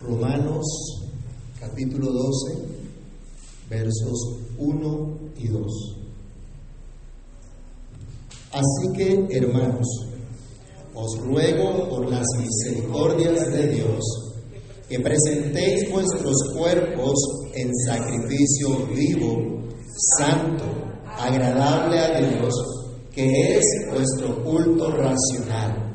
Romanos capítulo 12, versos 1 y 2. Así que, hermanos, os ruego por las misericordias de Dios que presentéis vuestros cuerpos en sacrificio vivo, santo, agradable a Dios, que es vuestro culto racional.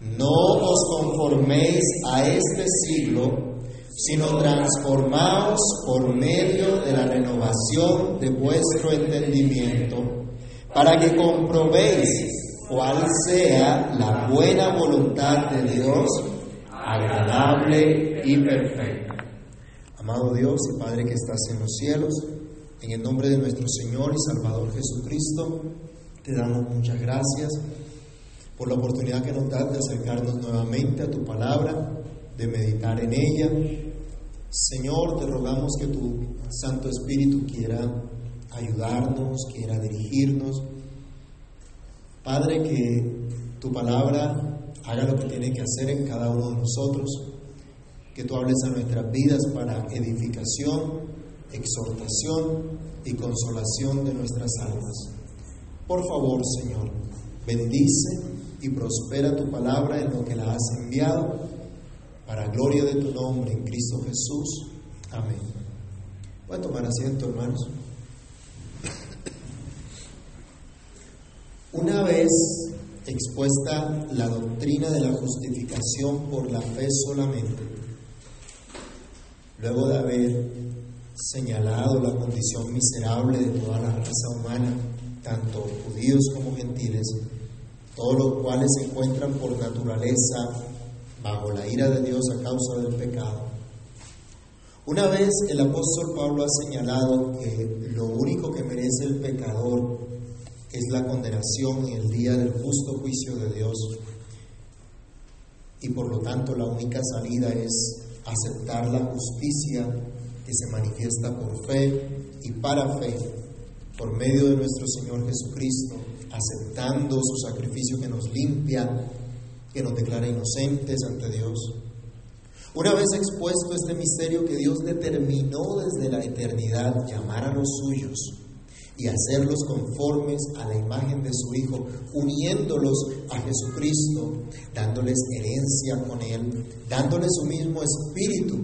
No os conforméis a este siglo, sino transformaos por medio de la renovación de vuestro entendimiento, para que comprobéis cuál sea la buena voluntad de Dios, agradable y perfecta. Amado Dios y Padre que estás en los cielos, en el nombre de nuestro Señor y Salvador Jesucristo, te damos muchas gracias por la oportunidad que nos das de acercarnos nuevamente a tu palabra, de meditar en ella. Señor, te rogamos que tu Santo Espíritu quiera ayudarnos, quiera dirigirnos. Padre, que tu palabra haga lo que tiene que hacer en cada uno de nosotros, que tú hables a nuestras vidas para edificación, exhortación y consolación de nuestras almas. Por favor, Señor, bendice y prospera tu palabra en lo que la has enviado, para gloria de tu nombre en Cristo Jesús. Amén. Voy tomar asiento, hermanos. Una vez expuesta la doctrina de la justificación por la fe solamente, luego de haber señalado la condición miserable de toda la raza humana, tanto judíos como gentiles, todos los cuales se encuentran por naturaleza bajo la ira de Dios a causa del pecado. Una vez el apóstol Pablo ha señalado que lo único que merece el pecador es la condenación en el día del justo juicio de Dios y por lo tanto la única salida es aceptar la justicia que se manifiesta por fe y para fe por medio de nuestro Señor Jesucristo aceptando su sacrificio que nos limpia, que nos declara inocentes ante Dios. Una vez expuesto este misterio que Dios determinó desde la eternidad llamar a los suyos y hacerlos conformes a la imagen de su Hijo, uniéndolos a Jesucristo, dándoles herencia con Él, dándoles su mismo espíritu,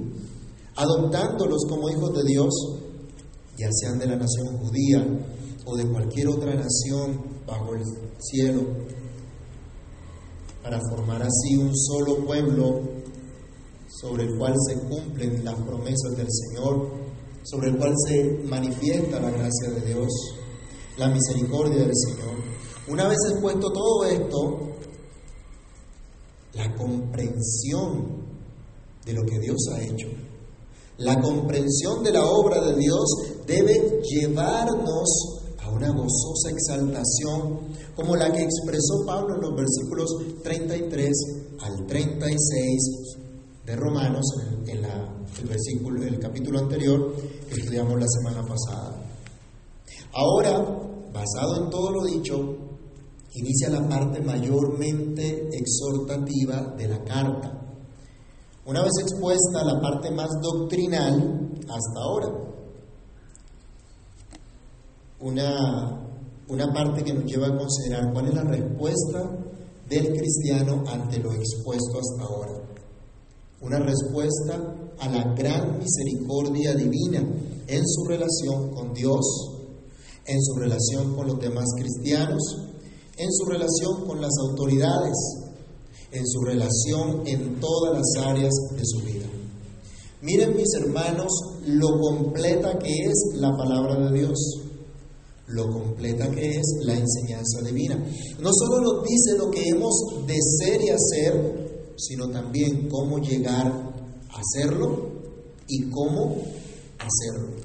adoptándolos como hijos de Dios, ya sean de la nación judía o de cualquier otra nación bajo el cielo, para formar así un solo pueblo sobre el cual se cumplen las promesas del Señor, sobre el cual se manifiesta la gracia de Dios, la misericordia del Señor. Una vez expuesto todo esto, la comprensión de lo que Dios ha hecho, la comprensión de la obra de Dios debe llevarnos una gozosa exaltación como la que expresó Pablo en los versículos 33 al 36 de Romanos, en, el, versículo, el capítulo anterior que estudiamos la semana pasada. Ahora, basado en todo lo dicho, inicia la parte mayormente exhortativa de la carta. Una vez expuesta la parte más doctrinal hasta ahora, una, una parte que nos lleva a considerar cuál es la respuesta del cristiano ante lo expuesto hasta ahora. Una respuesta a la gran misericordia divina en su relación con Dios, en su relación con los demás cristianos, en su relación con las autoridades, en su relación en todas las áreas de su vida. Miren mis hermanos lo completa que es la palabra de Dios lo completa que es la enseñanza divina. No solo nos dice lo que hemos de ser y hacer, sino también cómo llegar a hacerlo y cómo hacerlo.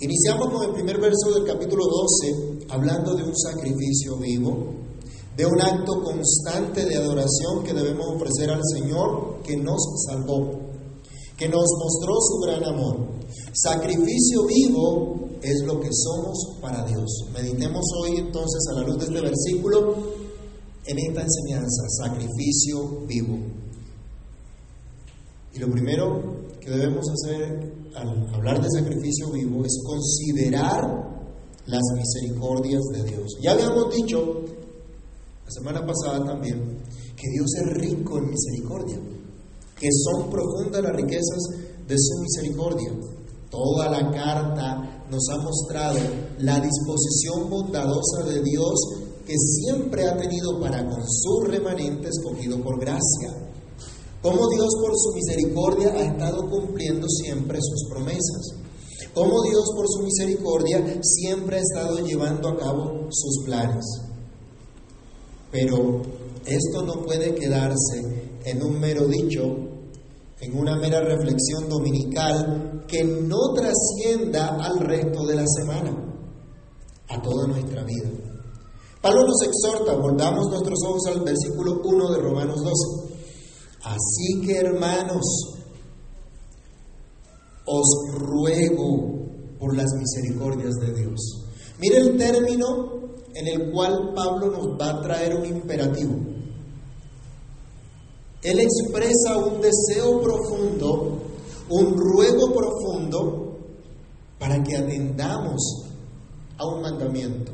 Iniciamos con el primer verso del capítulo 12, hablando de un sacrificio vivo, de un acto constante de adoración que debemos ofrecer al Señor que nos salvó, que nos mostró su gran amor. Sacrificio vivo es lo que somos para Dios. Meditemos hoy entonces a la luz de este versículo en esta enseñanza, sacrificio vivo. Y lo primero que debemos hacer al hablar de sacrificio vivo es considerar las misericordias de Dios. Ya habíamos dicho la semana pasada también que Dios es rico en misericordia, que son profundas las riquezas de su misericordia. Toda la carta nos ha mostrado la disposición bondadosa de Dios que siempre ha tenido para con su remanente escogido por gracia. Cómo Dios por su misericordia ha estado cumpliendo siempre sus promesas. Cómo Dios por su misericordia siempre ha estado llevando a cabo sus planes. Pero esto no puede quedarse en un mero dicho, en una mera reflexión dominical que no trascienda al resto de la semana, a toda nuestra vida. Pablo nos exhorta, volvamos nuestros ojos al versículo 1 de Romanos 12. Así que hermanos, os ruego por las misericordias de Dios. Mire el término en el cual Pablo nos va a traer un imperativo. Él expresa un deseo profundo, un ruego profundo para que atendamos a un mandamiento.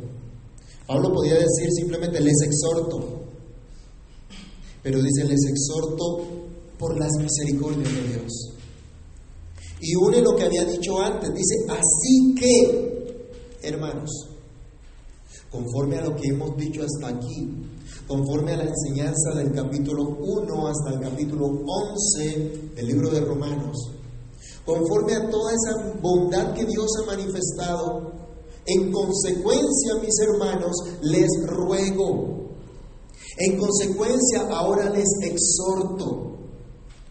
Pablo podía decir simplemente les exhorto, pero dice les exhorto por las misericordias de Dios. Y une lo que había dicho antes, dice así que, hermanos, conforme a lo que hemos dicho hasta aquí, conforme a la enseñanza del capítulo 1 hasta el capítulo 11 del libro de Romanos, conforme a toda esa bondad que Dios ha manifestado, en consecuencia, mis hermanos, les ruego, en consecuencia, ahora les exhorto.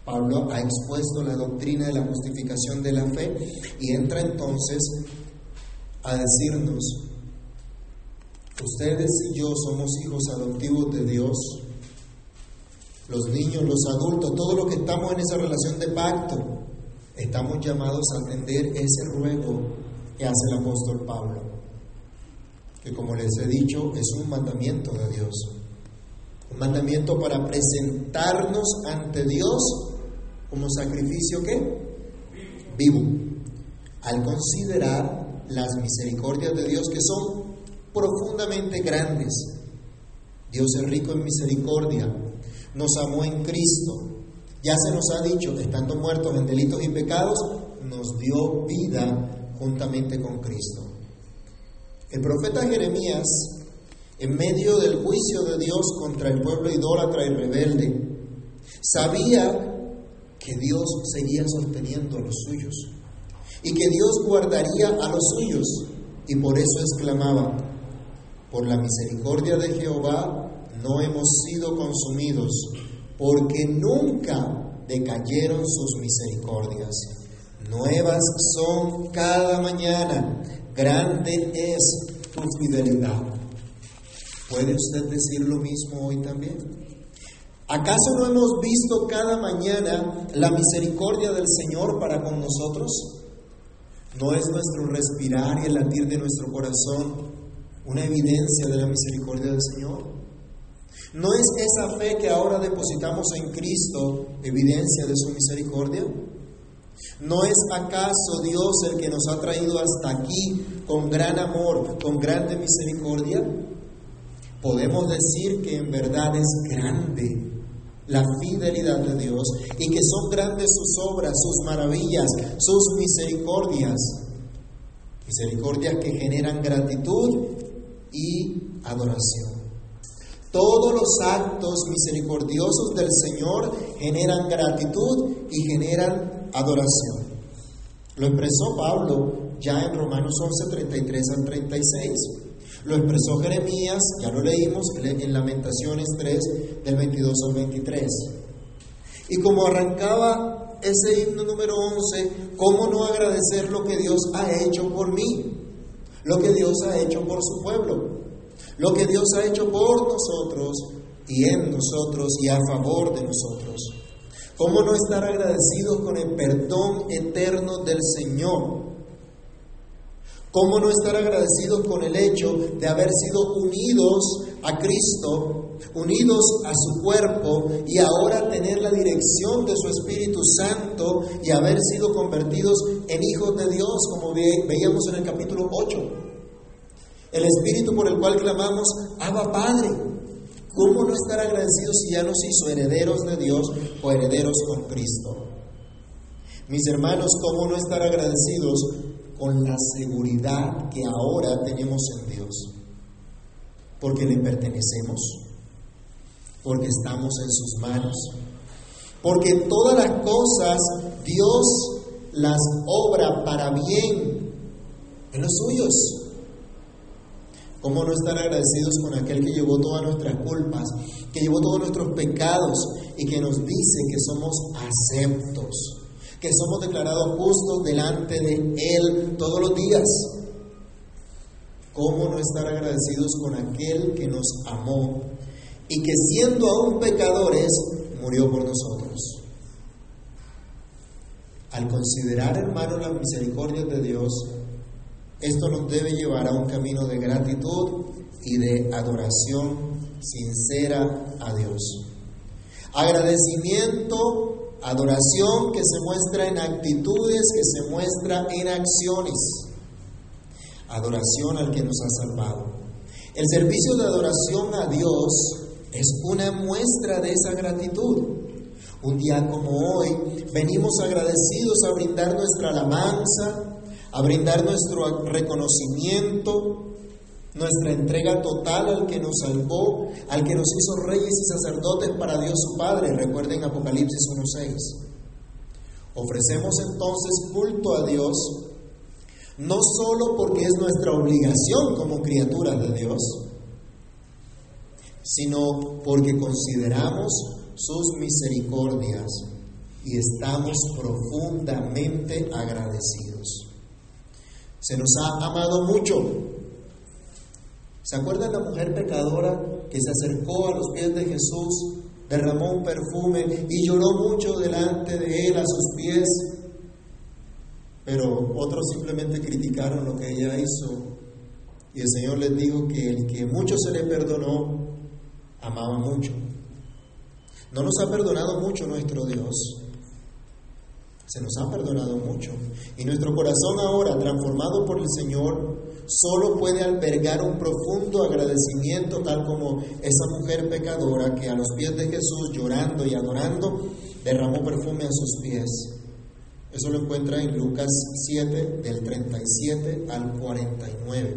Pablo ha expuesto la doctrina de la justificación de la fe y entra entonces a decirnos, Ustedes y yo somos hijos adoptivos de Dios. Los niños, los adultos, todo lo que estamos en esa relación de pacto, estamos llamados a atender ese ruego que hace el apóstol Pablo, que como les he dicho es un mandamiento de Dios. Un mandamiento para presentarnos ante Dios como sacrificio que vivo, al considerar las misericordias de Dios que son profundamente grandes. Dios es rico en misericordia, nos amó en Cristo. Ya se nos ha dicho, estando muertos en delitos y pecados, nos dio vida juntamente con Cristo. El profeta Jeremías, en medio del juicio de Dios contra el pueblo idólatra y rebelde, sabía que Dios seguía sosteniendo a los suyos y que Dios guardaría a los suyos y por eso exclamaba, por la misericordia de Jehová no hemos sido consumidos, porque nunca decayeron sus misericordias. Nuevas son cada mañana, grande es tu fidelidad. ¿Puede usted decir lo mismo hoy también? ¿Acaso no hemos visto cada mañana la misericordia del Señor para con nosotros? ¿No es nuestro respirar y el latir de nuestro corazón una evidencia de la misericordia del Señor? ¿No es esa fe que ahora depositamos en Cristo evidencia de su misericordia? ¿No es acaso Dios el que nos ha traído hasta aquí con gran amor, con grande misericordia? Podemos decir que en verdad es grande la fidelidad de Dios y que son grandes sus obras, sus maravillas, sus misericordias. Misericordias que generan gratitud y adoración. Todos los actos misericordiosos del Señor generan gratitud y generan adoración. Lo expresó Pablo ya en Romanos 11, 33 al 36. Lo expresó Jeremías, ya lo leímos en Lamentaciones 3, del 22 al 23. Y como arrancaba ese himno número 11, ¿cómo no agradecer lo que Dios ha hecho por mí? Lo que Dios ha hecho por su pueblo, lo que Dios ha hecho por nosotros y en nosotros y a favor de nosotros. ¿Cómo no estar agradecidos con el perdón eterno del Señor? ¿Cómo no estar agradecidos con el hecho de haber sido unidos a Cristo unidos a su cuerpo y ahora tener la dirección de su Espíritu Santo y haber sido convertidos en hijos de Dios, como veíamos en el capítulo 8. El Espíritu por el cual clamamos, Abba Padre. ¿Cómo no estar agradecidos si ya nos hizo herederos de Dios o herederos con Cristo? Mis hermanos, ¿cómo no estar agradecidos con la seguridad que ahora tenemos en Dios? Porque le pertenecemos, porque estamos en sus manos, porque todas las cosas Dios las obra para bien en los suyos. ¿Cómo no estar agradecidos con aquel que llevó todas nuestras culpas, que llevó todos nuestros pecados y que nos dice que somos aceptos, que somos declarados justos delante de Él todos los días? ¿Cómo no estar agradecidos con aquel que nos amó y que siendo aún pecadores murió por nosotros? Al considerar, hermanos, las misericordias de Dios, esto nos debe llevar a un camino de gratitud y de adoración sincera a Dios. Agradecimiento, adoración que se muestra en actitudes, que se muestra en acciones. Adoración al que nos ha salvado. El servicio de adoración a Dios es una muestra de esa gratitud. Un día como hoy, venimos agradecidos a brindar nuestra alabanza, a brindar nuestro reconocimiento, nuestra entrega total al que nos salvó, al que nos hizo reyes y sacerdotes para Dios su Padre. Recuerden Apocalipsis 1.6. Ofrecemos entonces culto a Dios, no solo porque es nuestra obligación como criaturas de Dios, sino porque consideramos sus misericordias y estamos profundamente agradecidos. Se nos ha amado mucho. ¿Se acuerdan la mujer pecadora que se acercó a los pies de Jesús, derramó un perfume y lloró mucho delante de él a sus pies? Pero otros simplemente criticaron lo que ella hizo. Y el Señor les dijo que el que mucho se le perdonó, amaba mucho. No nos ha perdonado mucho nuestro Dios. Se nos ha perdonado mucho. Y nuestro corazón ahora, transformado por el Señor, solo puede albergar un profundo agradecimiento, tal como esa mujer pecadora que a los pies de Jesús, llorando y adorando, derramó perfume a sus pies. Eso lo encuentra en Lucas 7, del 37 al 49.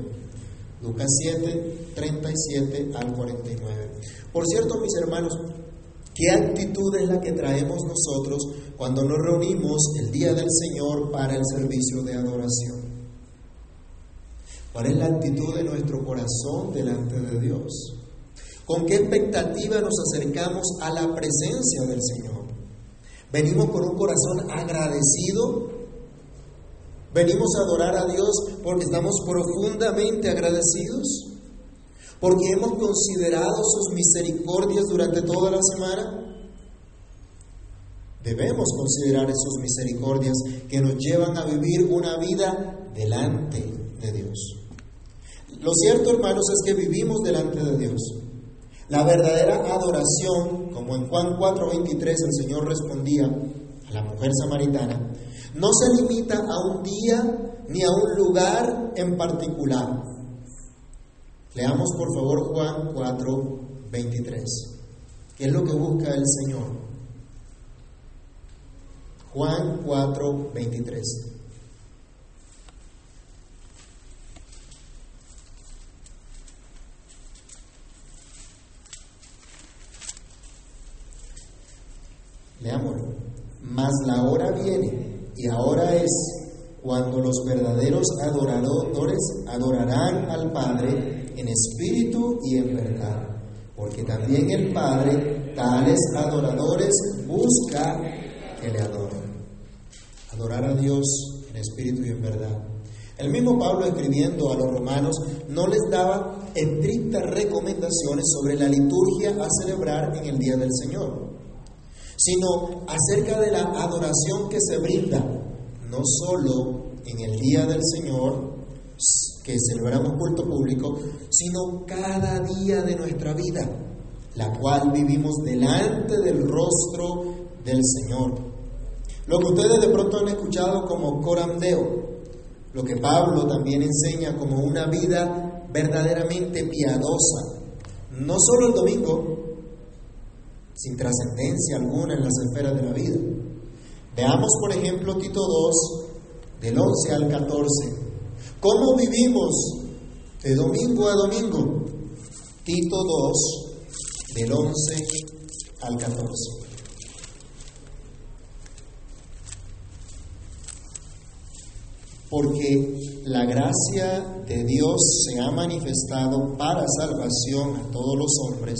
Lucas 7, 37 al 49. Por cierto, mis hermanos, ¿qué actitud es la que traemos nosotros cuando nos reunimos el día del Señor para el servicio de adoración? ¿Cuál es la actitud de nuestro corazón delante de Dios? ¿Con qué expectativa nos acercamos a la presencia del Señor? ¿Venimos con un corazón agradecido? ¿Venimos a adorar a Dios porque estamos profundamente agradecidos? ¿Porque hemos considerado sus misericordias durante toda la semana? Debemos considerar sus misericordias que nos llevan a vivir una vida delante de Dios. Lo cierto, hermanos, es que vivimos delante de Dios. La verdadera adoración, como en Juan 4:23 el Señor respondía la mujer samaritana, no se limita a un día ni a un lugar en particular. Leamos por favor Juan 4:23. ¿Qué es lo que busca el Señor? Juan 4:23. Leámoslo. Mas la hora viene y ahora es cuando los verdaderos adoradores adorarán al Padre en espíritu y en verdad, porque también el Padre tales adoradores busca que le adoren. Adorar a Dios en espíritu y en verdad. El mismo Pablo escribiendo a los romanos no les daba estrictas recomendaciones sobre la liturgia a celebrar en el día del Señor, sino acerca de la adoración que se brinda, no solo en el día del Señor, que celebramos culto público, sino cada día de nuestra vida. la cual vivimos delante del rostro del Señor. Lo que ustedes de pronto han escuchado como corandeo, lo que Pablo también enseña como una vida verdaderamente piadosa, no solo el domingo, sin trascendencia alguna en las esferas de la vida. Veamos, por ejemplo, Tito 2, del 11 al 14. ¿Cómo vivimos de domingo a domingo? Tito 2, del 11 al 14. Porque la gracia de Dios se ha manifestado para salvación a todos los hombres,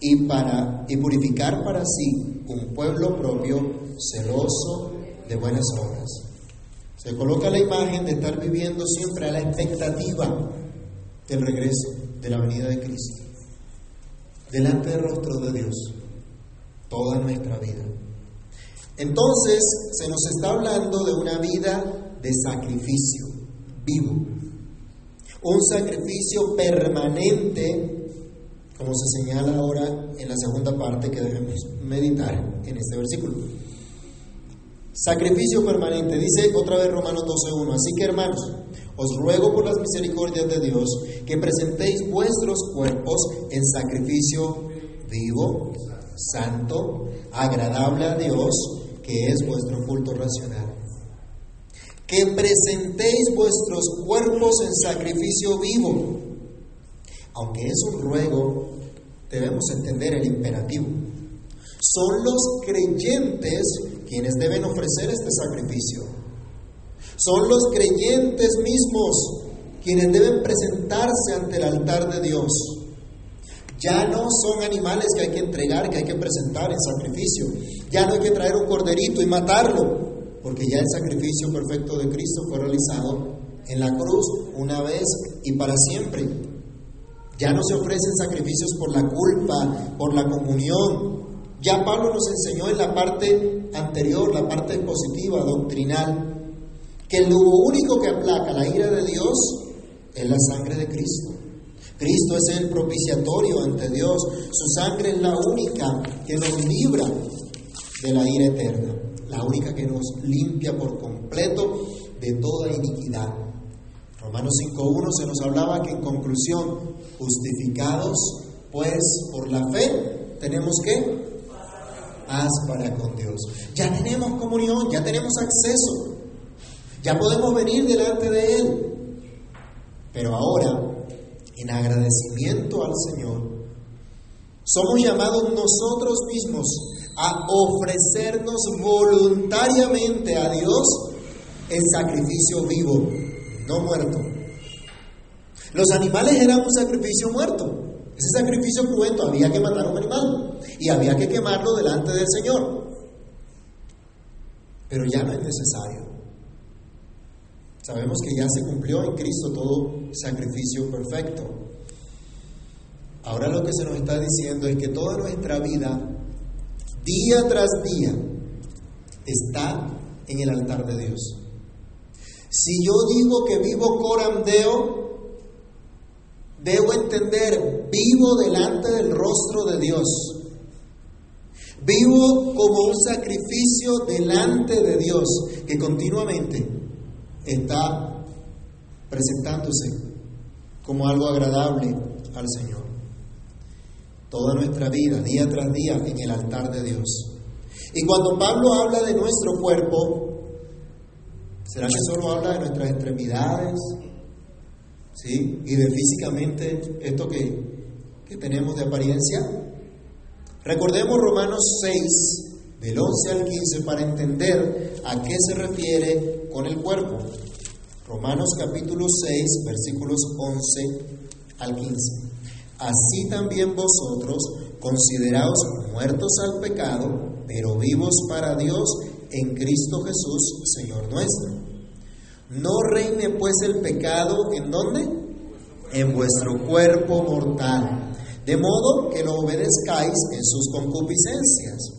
y para y purificar para sí un pueblo propio celoso de buenas obras. Se coloca la imagen de estar viviendo siempre a la expectativa del regreso, de la venida de Cristo delante del rostro de Dios toda nuestra vida. Entonces se nos está hablando de una vida de sacrificio vivo, un sacrificio permanente, como se señala ahora en la segunda parte que debemos meditar en este versículo. Sacrificio permanente, dice otra vez Romanos 12.1. Así que hermanos, os ruego por las misericordias de Dios que presentéis vuestros cuerpos en sacrificio vivo, santo, agradable a Dios, que es vuestro culto racional. Que presentéis vuestros cuerpos en sacrificio vivo. Aunque es un ruego, debemos entender el imperativo. Son los creyentes quienes deben ofrecer este sacrificio. Son los creyentes mismos quienes deben presentarse ante el altar de Dios. Ya no son animales que hay que entregar, que hay que presentar en sacrificio. Ya no hay que traer un corderito y matarlo, porque ya el sacrificio perfecto de Cristo fue realizado en la cruz una vez y para siempre. Ya no se ofrecen sacrificios por la culpa, por la comunión. Ya Pablo nos enseñó en la parte anterior, la parte expositiva, doctrinal, que lo único que aplaca la ira de Dios es la sangre de Cristo. Cristo es el propiciatorio ante Dios. Su sangre es la única que nos libra de la ira eterna, la única que nos limpia por completo de toda iniquidad. Romanos 5.1 se nos hablaba que en conclusión, justificados pues por la fe, tenemos que paz para con Dios. Ya tenemos comunión, ya tenemos acceso. Ya podemos venir delante de Él. Pero ahora, en agradecimiento al Señor, somos llamados nosotros mismos a ofrecernos voluntariamente a Dios el sacrificio vivo, no muerto. Los animales eran un sacrificio muerto. Ese sacrificio cruento había que matar a un animal y había que quemarlo delante del Señor. Pero ya no es necesario. Sabemos que ya se cumplió en Cristo todo sacrificio perfecto. Ahora lo que se nos está diciendo es que toda nuestra vida, día tras día, está en el altar de Dios. Si yo digo que vivo corandeo, debo entender, vivo delante del rostro de Dios. Vivo como un sacrificio delante de Dios que continuamente está presentándose como algo agradable al Señor. Toda nuestra vida, día tras día, en el altar de Dios. Y cuando Pablo habla de nuestro cuerpo, ¿será que solo habla de nuestras extremidades? ¿Sí? Y de físicamente esto que, que tenemos de apariencia. Recordemos Romanos 6, del 11 al 15, para entender a qué se refiere con el cuerpo. Romanos capítulo 6, versículos 11 al 15. Así también vosotros, considerados muertos al pecado, pero vivos para Dios en Cristo Jesús, Señor nuestro. No reine pues el pecado en dónde? En vuestro cuerpo mortal, de modo que no obedezcáis en sus concupiscencias,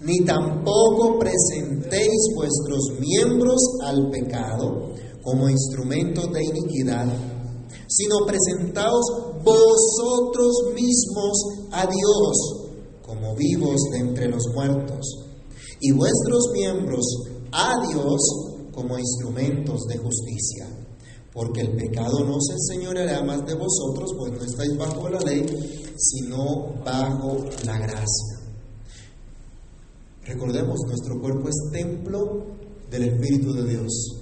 ni tampoco presentéis vuestros miembros al pecado como instrumentos de iniquidad, sino presentaos vosotros mismos a Dios como vivos de entre los muertos, y vuestros miembros a Dios como instrumentos de justicia. Porque el pecado no se enseñoreará más de vosotros, pues no estáis bajo la ley, sino bajo la gracia. Recordemos, nuestro cuerpo es templo del Espíritu de Dios.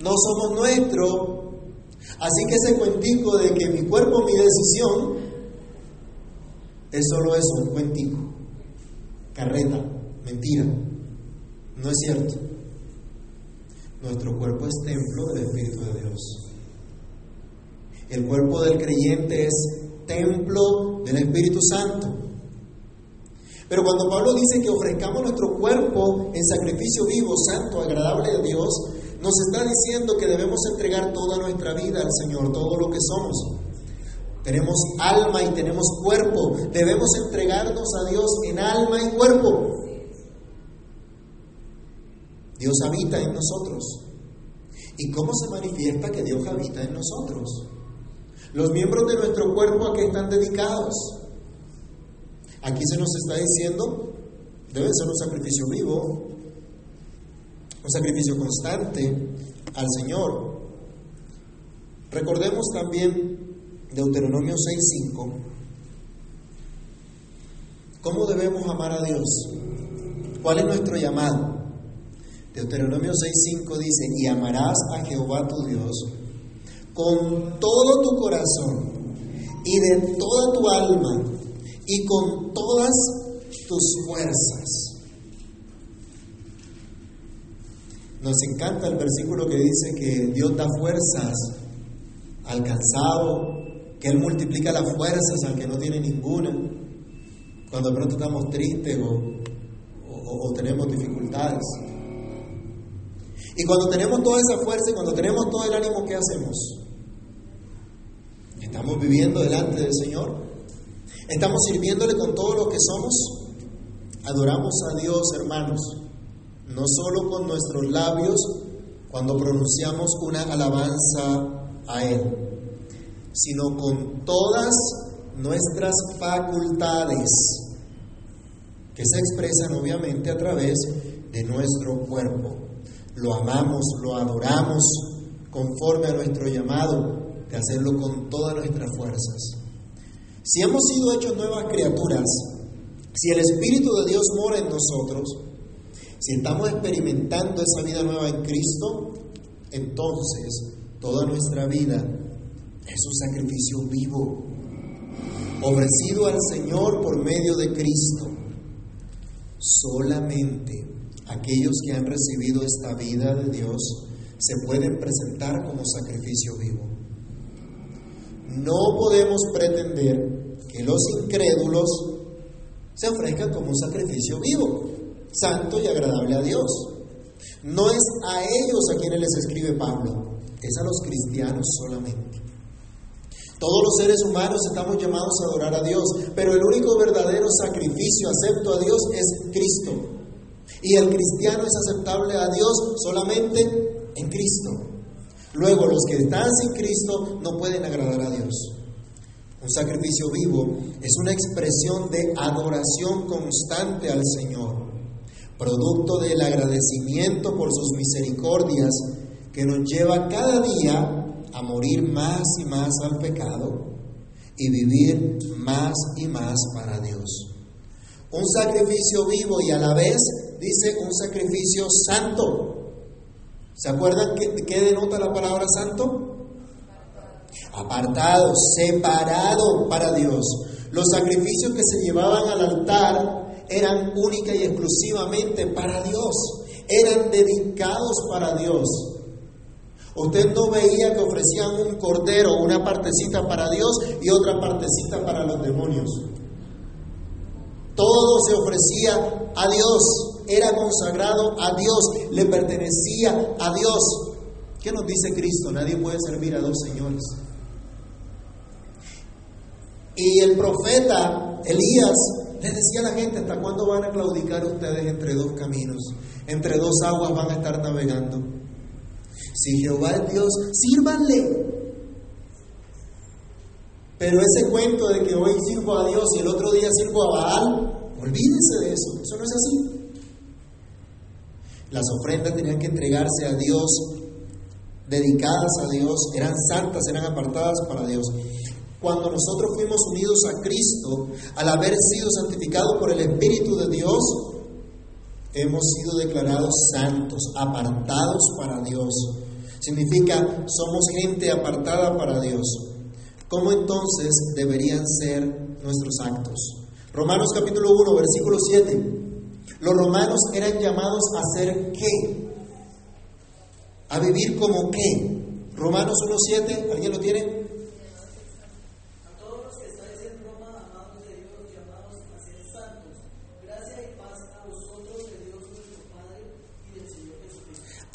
No somos nuestros, así que ese cuentico de que mi cuerpo, mi decisión, es solo eso, un cuentico, carreta, mentira. No es cierto. Nuestro cuerpo es templo del Espíritu de Dios. El cuerpo del creyente es templo del Espíritu Santo. Pero cuando Pablo dice que ofrezcamos nuestro cuerpo en sacrificio vivo, santo, agradable a Dios, nos está diciendo que debemos entregar toda nuestra vida al Señor, todo lo que somos. Tenemos alma y tenemos cuerpo. Debemos entregarnos a Dios en alma y cuerpo. Dios habita en nosotros. ¿Y cómo se manifiesta que Dios habita en nosotros? Los miembros de nuestro cuerpo a qué están dedicados. Aquí se nos está diciendo, debe ser un sacrificio vivo, un sacrificio constante al Señor. Recordemos también Deuteronomio 6:5, ¿cómo debemos amar a Dios? ¿Cuál es nuestro llamado? Deuteronomio 6:5 dice, y amarás a Jehová tu Dios con todo tu corazón y de toda tu alma y con todas tus fuerzas. Nos encanta el versículo que dice que Dios da fuerzas al cansado, que Él multiplica las fuerzas al que no tiene ninguna, cuando de pronto estamos tristes o, o tenemos dificultades. Y cuando tenemos toda esa fuerza y cuando tenemos todo el ánimo, ¿qué hacemos? ¿Estamos viviendo delante del Señor? ¿Estamos sirviéndole con todo lo que somos? Adoramos a Dios, hermanos, no solo con nuestros labios cuando pronunciamos una alabanza a Él, sino con todas nuestras facultades, que se expresan obviamente a través de nuestro cuerpo lo amamos, lo adoramos conforme a nuestro llamado de hacerlo con todas nuestras fuerzas. Si hemos sido hechos nuevas criaturas, si el Espíritu de Dios mora en nosotros, si estamos experimentando esa vida nueva en Cristo, entonces toda nuestra vida es un sacrificio vivo, ofrecido al Señor por medio de Cristo. Solamente aquellos que han recibido esta vida de Dios se pueden presentar como sacrificio vivo. No podemos pretender que los incrédulos se ofrezcan como un sacrificio vivo, santo y agradable a Dios. No es a ellos a quienes les escribe Pablo, es a los cristianos solamente. Todos los seres humanos estamos llamados a adorar a Dios, pero el único verdadero sacrificio acepto a Dios es Cristo. Y el cristiano es aceptable a Dios solamente en Cristo. Luego, los que están sin Cristo no pueden agradar a Dios. Un sacrificio vivo es una expresión de adoración constante al Señor, producto del agradecimiento por sus misericordias que nos lleva cada día a morir más y más al pecado y vivir más y más para Dios. Un sacrificio vivo y a la vez dice un sacrificio santo. ¿Se acuerdan qué, qué denota la palabra santo? Apartado, separado para Dios. Los sacrificios que se llevaban al altar eran única y exclusivamente para Dios. Eran dedicados para Dios. Usted no veía que ofrecían un cordero, una partecita para Dios y otra partecita para los demonios. Todo se ofrecía a Dios, era consagrado a Dios, le pertenecía a Dios. ¿Qué nos dice Cristo? Nadie puede servir a dos señores. Y el profeta Elías les decía a la gente, ¿hasta cuándo van a claudicar ustedes entre dos caminos? Entre dos aguas van a estar navegando. Si Jehová es Dios, sírvanle. Pero ese cuento de que hoy sirvo a Dios y el otro día sirvo a Baal, olvídense de eso, eso no es así. Las ofrendas tenían que entregarse a Dios, dedicadas a Dios, eran santas, eran apartadas para Dios. Cuando nosotros fuimos unidos a Cristo, al haber sido santificados por el Espíritu de Dios, hemos sido declarados santos, apartados para Dios. Significa, somos gente apartada para Dios. ¿Cómo entonces deberían ser nuestros actos? Romanos capítulo 1, versículo 7. Los romanos eran llamados a ser qué? A vivir como qué? Romanos 1.7, ¿alguien lo tiene?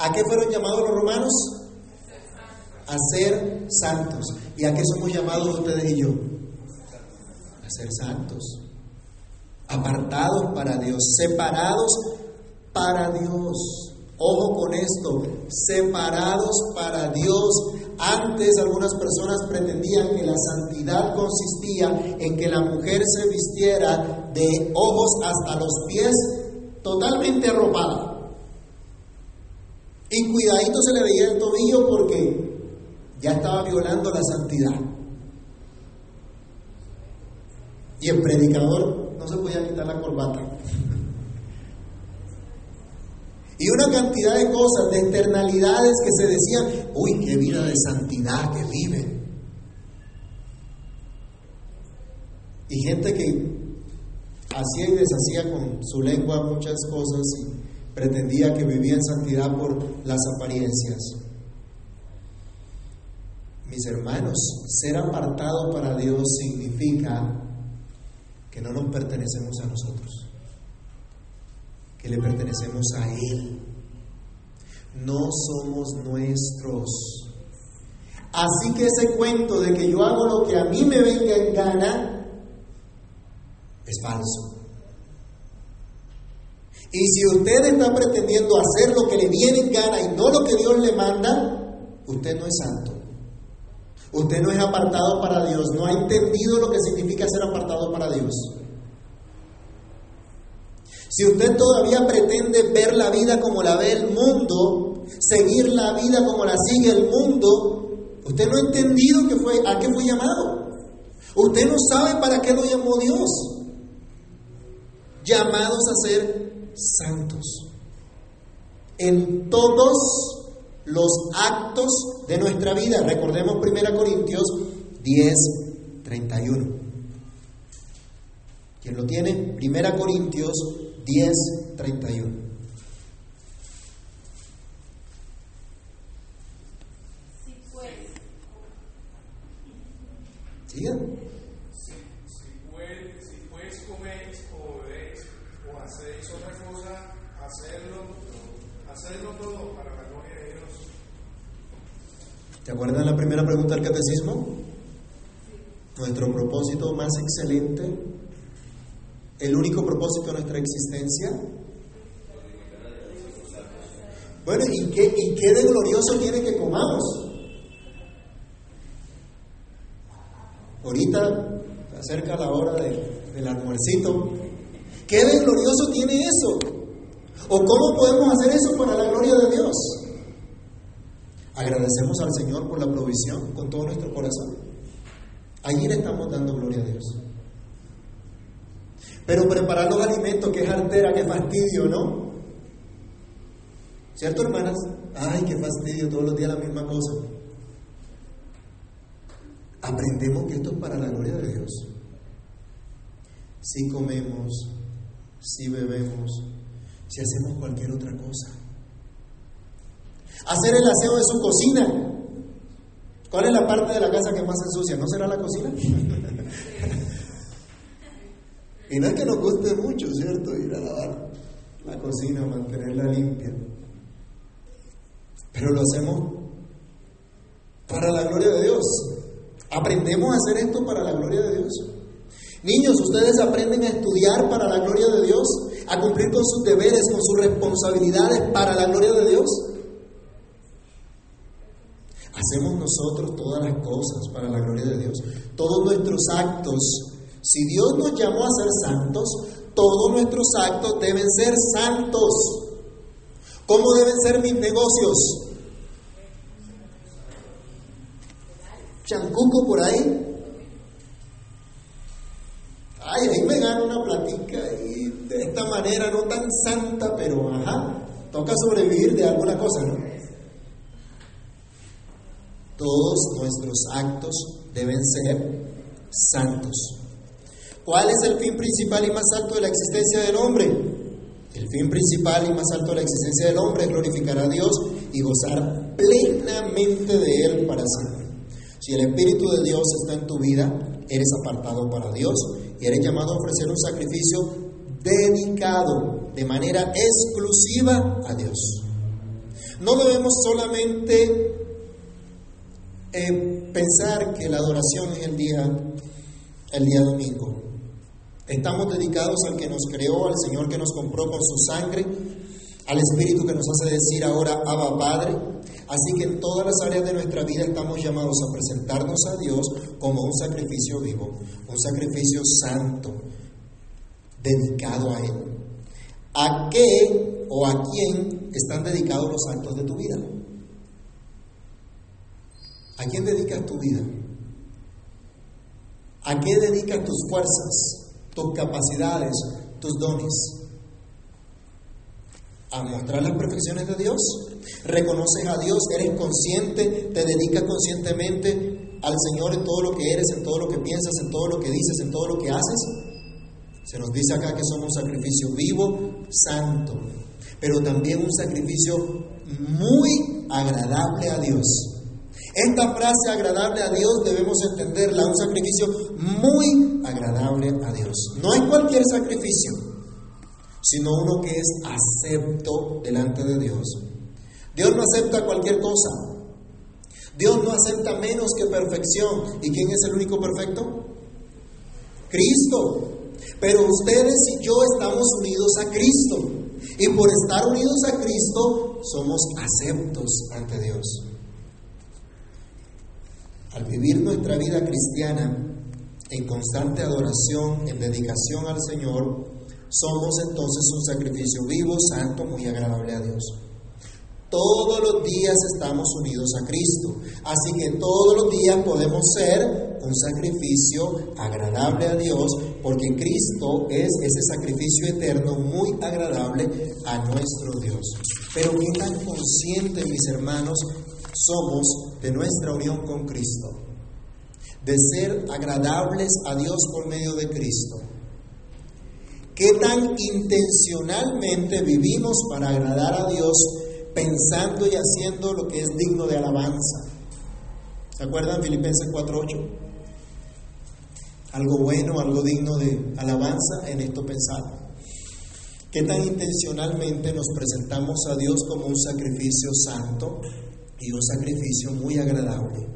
¿A qué fueron llamados los romanos? A ser santos. ¿Y a qué somos llamados ustedes y yo? A ser santos. Apartados para Dios, separados para Dios. Ojo con esto, separados para Dios. Antes algunas personas pretendían que la santidad consistía en que la mujer se vistiera de ojos hasta los pies totalmente arropada. Y cuidadito se le veía el tobillo porque ya estaba violando la santidad. Y el predicador no se podía quitar la corbata. Y una cantidad de cosas, de externalidades que se decían, uy, qué vida de santidad que vive. Y gente que hacía y deshacía con su lengua muchas cosas y pretendía que vivía en santidad por las apariencias. Mis hermanos, ser apartado para Dios significa que no nos pertenecemos a nosotros, que le pertenecemos a Él. No somos nuestros. Así que ese cuento de que yo hago lo que a mí me venga en gana es falso. Y si usted está pretendiendo hacer lo que le viene en gana y no lo que Dios le manda, usted no es santo. Usted no es apartado para Dios, no ha entendido lo que significa ser apartado para Dios. Si usted todavía pretende ver la vida como la ve el mundo, seguir la vida como la sigue el mundo, usted no ha entendido a qué fue llamado. Usted no sabe para qué lo llamó Dios. Llamados a ser santos en todos los actos de nuestra vida. Recordemos 1 Corintios 10, 31. ¿Quién lo tiene? 1 Corintios 10, 31. ¿Sigan? ¿Te acuerdas la primera pregunta del catecismo? Nuestro propósito más excelente, el único propósito de nuestra existencia. Bueno, ¿y qué, y qué de glorioso tiene que comamos? Ahorita acerca la hora del almuercito. ¿Qué de glorioso tiene eso? ¿O cómo podemos hacer eso para la gloria de Dios? Agradecemos al Señor por la provisión con todo nuestro corazón. Allí le estamos dando gloria a Dios. Pero preparar los alimentos, que es altera, que fastidio, ¿no? ¿Cierto, hermanas? Ay, qué fastidio, todos los días la misma cosa. Aprendemos que esto es para la gloria de Dios. Si comemos, si bebemos, si hacemos cualquier otra cosa hacer el aseo de su cocina. ¿Cuál es la parte de la casa que más se ensucia? ¿No será la cocina? Y no es que nos guste mucho, ¿cierto? Ir a lavar la cocina, mantenerla limpia. Pero lo hacemos para la gloria de Dios. Aprendemos a hacer esto para la gloria de Dios. Niños, ustedes aprenden a estudiar para la gloria de Dios, a cumplir con sus deberes, con sus responsabilidades para la gloria de Dios. Hacemos nosotros todas las cosas para la gloria de Dios. Todos nuestros actos, si Dios nos llamó a ser santos, todos nuestros actos deben ser santos. ¿Cómo deben ser mis negocios? Chancuco por ahí. Ay, ahí me gano una platica y de esta manera no tan santa, pero ajá, toca sobrevivir de alguna cosa, ¿no? Todos nuestros actos deben ser santos. ¿Cuál es el fin principal y más alto de la existencia del hombre? El fin principal y más alto de la existencia del hombre es glorificar a Dios y gozar plenamente de Él para siempre. Si el Espíritu de Dios está en tu vida, eres apartado para Dios y eres llamado a ofrecer un sacrificio dedicado de manera exclusiva a Dios. No debemos solamente eh, pensar que la adoración es el día, el día domingo. Estamos dedicados al que nos creó, al Señor que nos compró con su sangre, al Espíritu que nos hace decir ahora Abba Padre. Así que en todas las áreas de nuestra vida estamos llamados a presentarnos a Dios como un sacrificio vivo, un sacrificio santo, dedicado a Él. ¿A qué o a quién están dedicados los actos de tu vida? ¿A quién dedicas tu vida? ¿A qué dedicas tus fuerzas, tus capacidades, tus dones? ¿A mostrar las perfecciones de Dios? ¿Reconoces a Dios? ¿Eres consciente? ¿Te dedicas conscientemente al Señor en todo lo que eres, en todo lo que piensas, en todo lo que dices, en todo lo que haces? Se nos dice acá que somos un sacrificio vivo, santo, pero también un sacrificio muy agradable a Dios. Esta frase agradable a Dios debemos entenderla, un sacrificio muy agradable a Dios. No es cualquier sacrificio, sino uno que es acepto delante de Dios. Dios no acepta cualquier cosa. Dios no acepta menos que perfección. ¿Y quién es el único perfecto? Cristo. Pero ustedes y yo estamos unidos a Cristo. Y por estar unidos a Cristo somos aceptos ante Dios. Al vivir nuestra vida cristiana en constante adoración, en dedicación al Señor, somos entonces un sacrificio vivo, santo, muy agradable a Dios. Todos los días estamos unidos a Cristo, así que todos los días podemos ser un sacrificio agradable a Dios, porque Cristo es ese sacrificio eterno muy agradable a nuestro Dios. Pero qué tan conscientes, mis hermanos, somos de nuestra unión con Cristo, de ser agradables a Dios por medio de Cristo. ¿Qué tan intencionalmente vivimos para agradar a Dios pensando y haciendo lo que es digno de alabanza? ¿Se acuerdan Filipenses 4.8? Algo bueno, algo digno de alabanza en esto pensar. ¿Qué tan intencionalmente nos presentamos a Dios como un sacrificio santo y un sacrificio muy agradable?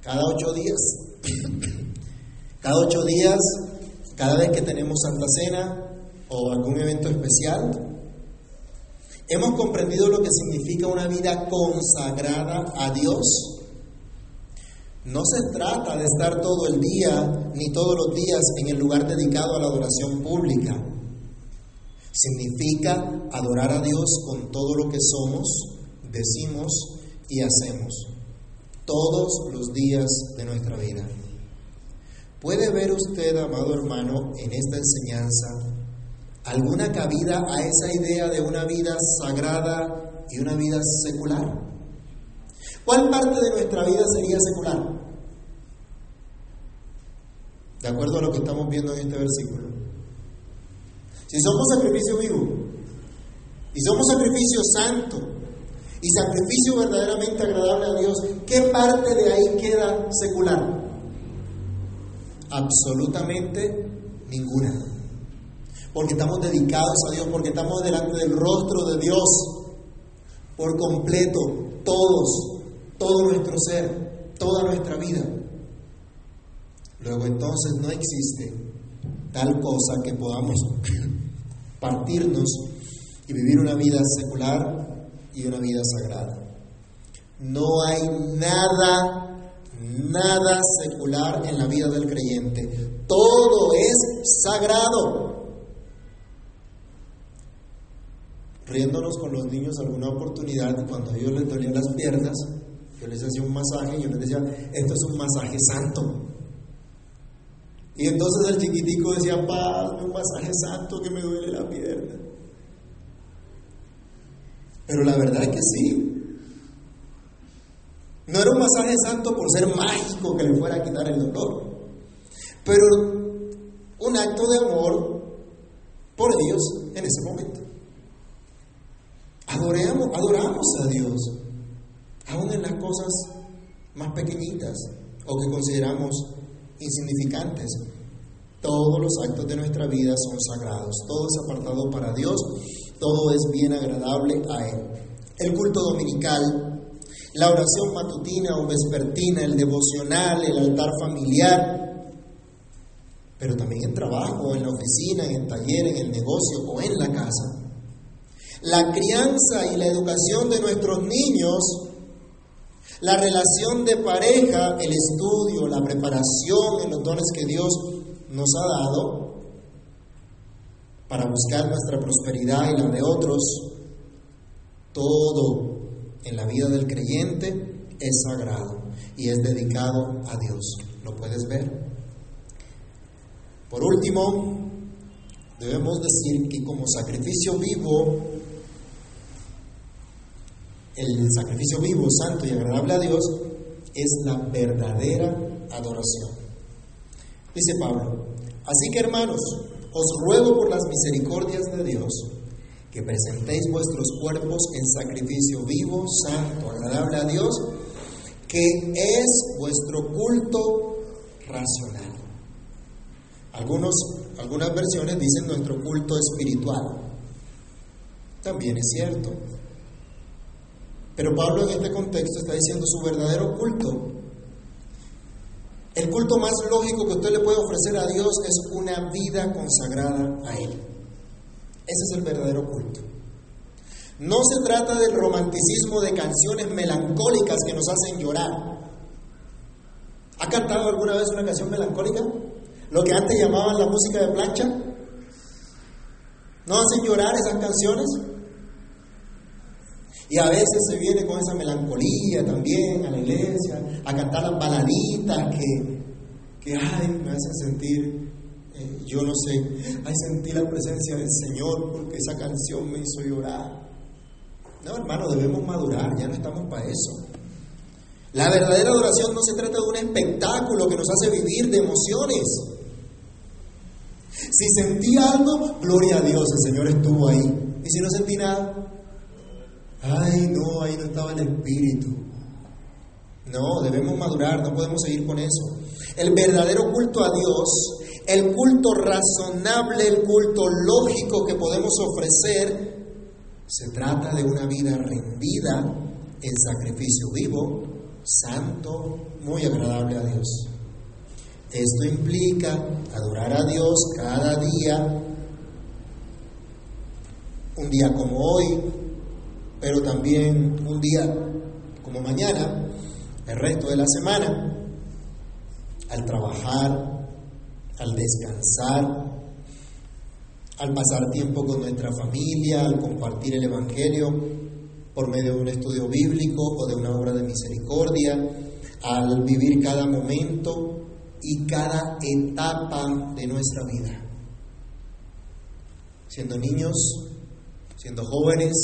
Cada ocho días. Cada ocho días cada vez que tenemos Santa Cena o algún evento especial, hemos comprendido lo que significa una vida consagrada a Dios. No se trata de estar todo el día ni todos los días en el lugar dedicado a la adoración pública. Significa adorar a Dios con todo lo que somos, decimos y hacemos, todos los días de nuestra vida. ¿Puede ver usted, amado hermano, en esta enseñanza alguna cabida a esa idea de una vida sagrada y una vida secular? ¿Cuál parte de nuestra vida sería secular? De acuerdo a lo que estamos viendo en este versículo. Si somos sacrificio vivo y somos sacrificio santo y sacrificio verdaderamente agradable a Dios, ¿qué parte de ahí queda secular? Absolutamente ninguna. Porque estamos dedicados a Dios, porque estamos delante del rostro de Dios por completo, todos, todo nuestro ser, toda nuestra vida. Luego entonces no existe tal cosa que podamos partirnos y vivir una vida secular y una vida sagrada. No hay nada, nada secular en la vida del creyente. Todo es sagrado. Riéndonos con los niños alguna oportunidad, cuando a ellos les dolían las piernas, yo les hacía un masaje y yo les decía, esto es un masaje santo. Y entonces el chiquitico decía, paz, un masaje santo que me duele la pierna. Pero la verdad es que sí. No era un masaje santo por ser mágico que le fuera a quitar el dolor, pero un acto de amor por Dios en ese momento. Adoramos, a Dios, aún en las cosas más pequeñitas o que consideramos insignificantes. Todos los actos de nuestra vida son sagrados, todo es apartado para Dios, todo es bien agradable a Él. El culto dominical, la oración matutina o vespertina, el devocional, el altar familiar, pero también en trabajo, en la oficina, en el taller, en el negocio o en la casa. La crianza y la educación de nuestros niños la relación de pareja, el estudio, la preparación en los dones que Dios nos ha dado para buscar nuestra prosperidad y la de otros, todo en la vida del creyente es sagrado y es dedicado a Dios. ¿Lo puedes ver? Por último, debemos decir que como sacrificio vivo el sacrificio vivo, santo y agradable a Dios es la verdadera adoración. Dice Pablo, así que hermanos, os ruego por las misericordias de Dios que presentéis vuestros cuerpos en sacrificio vivo, santo, agradable a Dios, que es vuestro culto racional. Algunos, algunas versiones dicen nuestro culto espiritual. También es cierto. Pero Pablo en este contexto está diciendo su verdadero culto. El culto más lógico que usted le puede ofrecer a Dios es una vida consagrada a Él. Ese es el verdadero culto. No se trata del romanticismo de canciones melancólicas que nos hacen llorar. ¿Ha cantado alguna vez una canción melancólica? Lo que antes llamaban la música de plancha. ¿No hacen llorar esas canciones? Y a veces se viene con esa melancolía también a la iglesia, a cantar las baladitas que, que ay, me hacen sentir, eh, yo no sé, ay, sentí la presencia del Señor porque esa canción me hizo llorar. No, hermano, debemos madurar, ya no estamos para eso. La verdadera adoración no se trata de un espectáculo que nos hace vivir de emociones. Si sentí algo, gloria a Dios, el Señor estuvo ahí. Y si no sentí nada, ay, no, ahí no estaba el Espíritu. No, debemos madurar, no podemos seguir con eso. El verdadero culto a Dios, el culto razonable, el culto lógico que podemos ofrecer, se trata de una vida rendida en sacrificio vivo, santo, muy agradable a Dios. Esto implica adorar a Dios cada día, un día como hoy, pero también un día como mañana, el resto de la semana, al trabajar, al descansar, al pasar tiempo con nuestra familia, al compartir el Evangelio por medio de un estudio bíblico o de una obra de misericordia, al vivir cada momento y cada etapa de nuestra vida. Siendo niños, siendo jóvenes,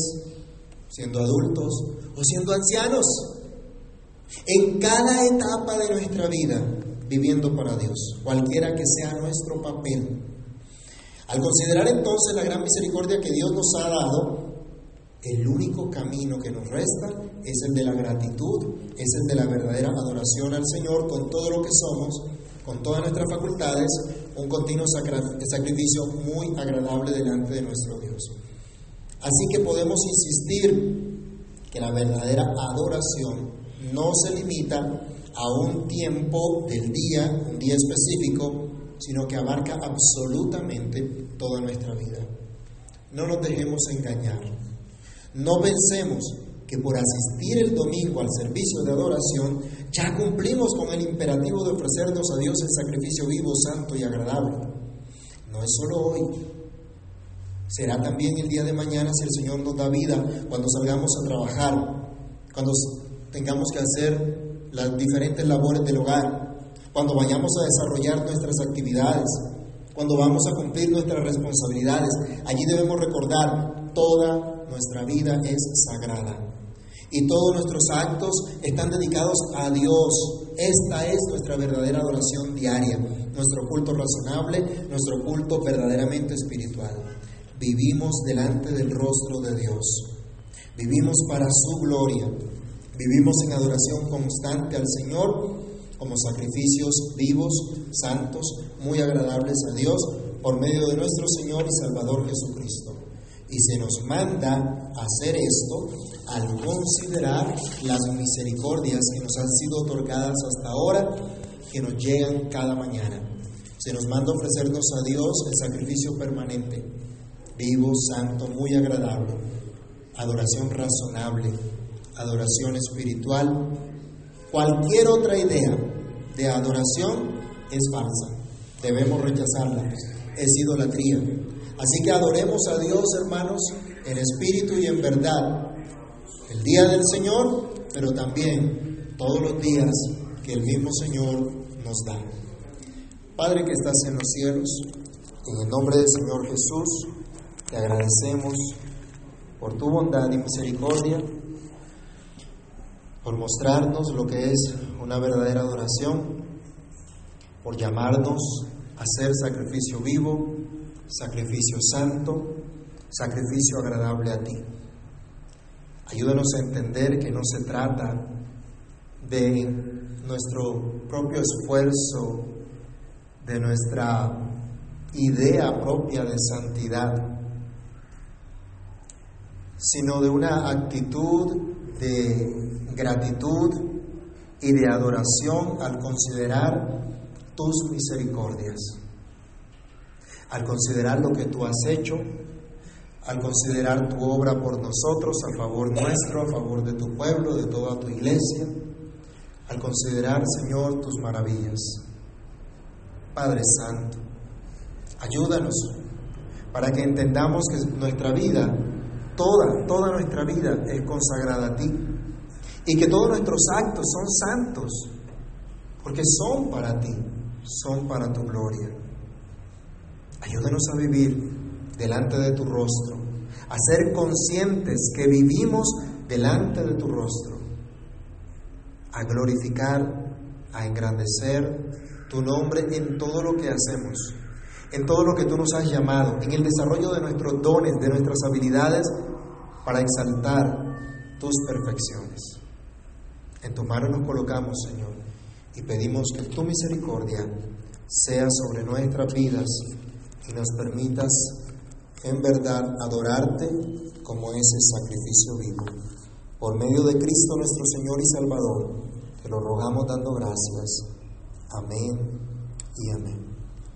siendo adultos o siendo ancianos. En cada etapa de nuestra vida, viviendo para Dios, cualquiera que sea nuestro papel. Al considerar entonces la gran misericordia que Dios nos ha dado, el único camino que nos resta es el de la gratitud, es el de la verdadera adoración al Señor con todo lo que somos, con todas nuestras facultades, un continuo sacrificio muy agradable delante de nuestro Dios. Así que podemos insistir que la verdadera adoración no se limita a un tiempo del día, un día específico, sino que abarca absolutamente toda nuestra vida. No nos dejemos engañar. No pensemos que por asistir el domingo al servicio de adoración ya cumplimos con el imperativo de ofrecernos a Dios el sacrificio vivo, santo y agradable. No es solo hoy. Será también el día de mañana si el Señor nos da vida cuando salgamos a trabajar, cuando tengamos que hacer las diferentes labores del hogar, cuando vayamos a desarrollar nuestras actividades, cuando vamos a cumplir nuestras responsabilidades. Allí debemos recordar, toda nuestra vida es sagrada y todos nuestros actos están dedicados a Dios. Esta es nuestra verdadera adoración diaria, nuestro culto razonable, nuestro culto verdaderamente espiritual. Vivimos delante del rostro de Dios. Vivimos para su gloria. Vivimos en adoración constante al Señor como sacrificios vivos, santos, muy agradables a Dios, por medio de nuestro Señor y Salvador Jesucristo. Y se nos manda hacer esto al considerar las misericordias que nos han sido otorgadas hasta ahora, que nos llegan cada mañana. Se nos manda ofrecernos a Dios el sacrificio permanente, vivo, santo, muy agradable, adoración razonable, adoración espiritual. Cualquier otra idea de adoración es falsa. Debemos rechazarla. Es idolatría. Así que adoremos a Dios, hermanos, en espíritu y en verdad. El día del Señor, pero también todos los días que el mismo Señor nos da. Padre que estás en los cielos, en el nombre del Señor Jesús, te agradecemos por tu bondad y misericordia por mostrarnos lo que es una verdadera adoración, por llamarnos a ser sacrificio vivo, sacrificio santo, sacrificio agradable a ti. Ayúdanos a entender que no se trata de nuestro propio esfuerzo, de nuestra idea propia de santidad, sino de una actitud de gratitud y de adoración al considerar tus misericordias, al considerar lo que tú has hecho, al considerar tu obra por nosotros, a favor nuestro, a favor de tu pueblo, de toda tu iglesia, al considerar, Señor, tus maravillas. Padre Santo, ayúdanos para que entendamos que nuestra vida, toda, toda nuestra vida es consagrada a ti y que todos nuestros actos son santos, porque son para ti, son para tu gloria. Ayúdanos a vivir delante de tu rostro, a ser conscientes que vivimos delante de tu rostro, a glorificar, a engrandecer tu nombre en todo lo que hacemos, en todo lo que tú nos has llamado, en el desarrollo de nuestros dones, de nuestras habilidades, para exaltar tus perfecciones. En tu mano nos colocamos, Señor, y pedimos que tu misericordia sea sobre nuestras vidas y nos permitas en verdad adorarte como ese sacrificio vivo. Por medio de Cristo nuestro Señor y Salvador, te lo rogamos dando gracias. Amén y amén.